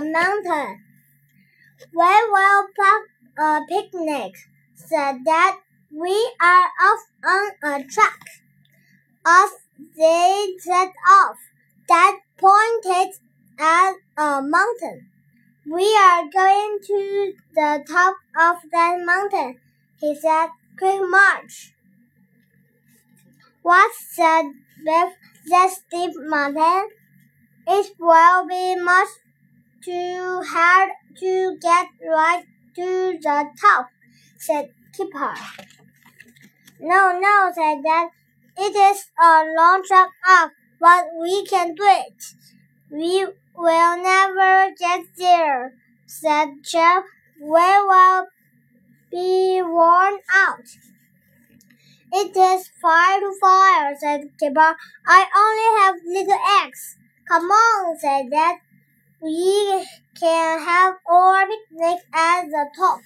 the mountain. We will plan a picnic, said Dad. We are off on a track. As they set off, Dad pointed at a mountain. We are going to the top of that mountain, he said. Quick march. What's that with that steep mountain? It will be much too hard to get right to the top, said Kipper. No, no, said Dad. It is a long trek up, but we can do it. We will never get there, said Chip. We will be worn out. It is fire to fire, said Kipper. I only have little eggs. Come on, said Dad. We can have our picnic at the top.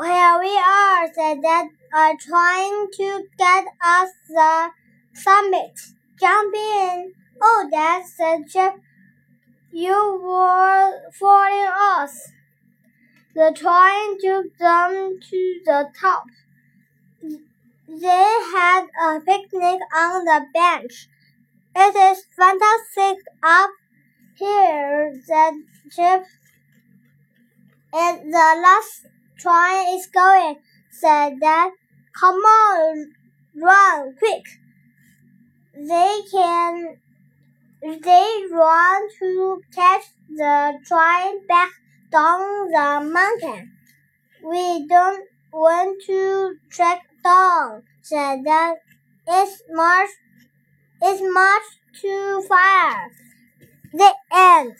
Here we are, said Dad, are trying to get us the summit. Jump in. Oh, Dad, said Chip. You were following us. The train took them to the top. They had a picnic on the bench. It is fantastic up here, said Chip. And the last train is going, said Dad. Come on, run quick. They can they run to catch the train back down the mountain. We don't want to trek down, said Dad. It's much it's much too far. The end.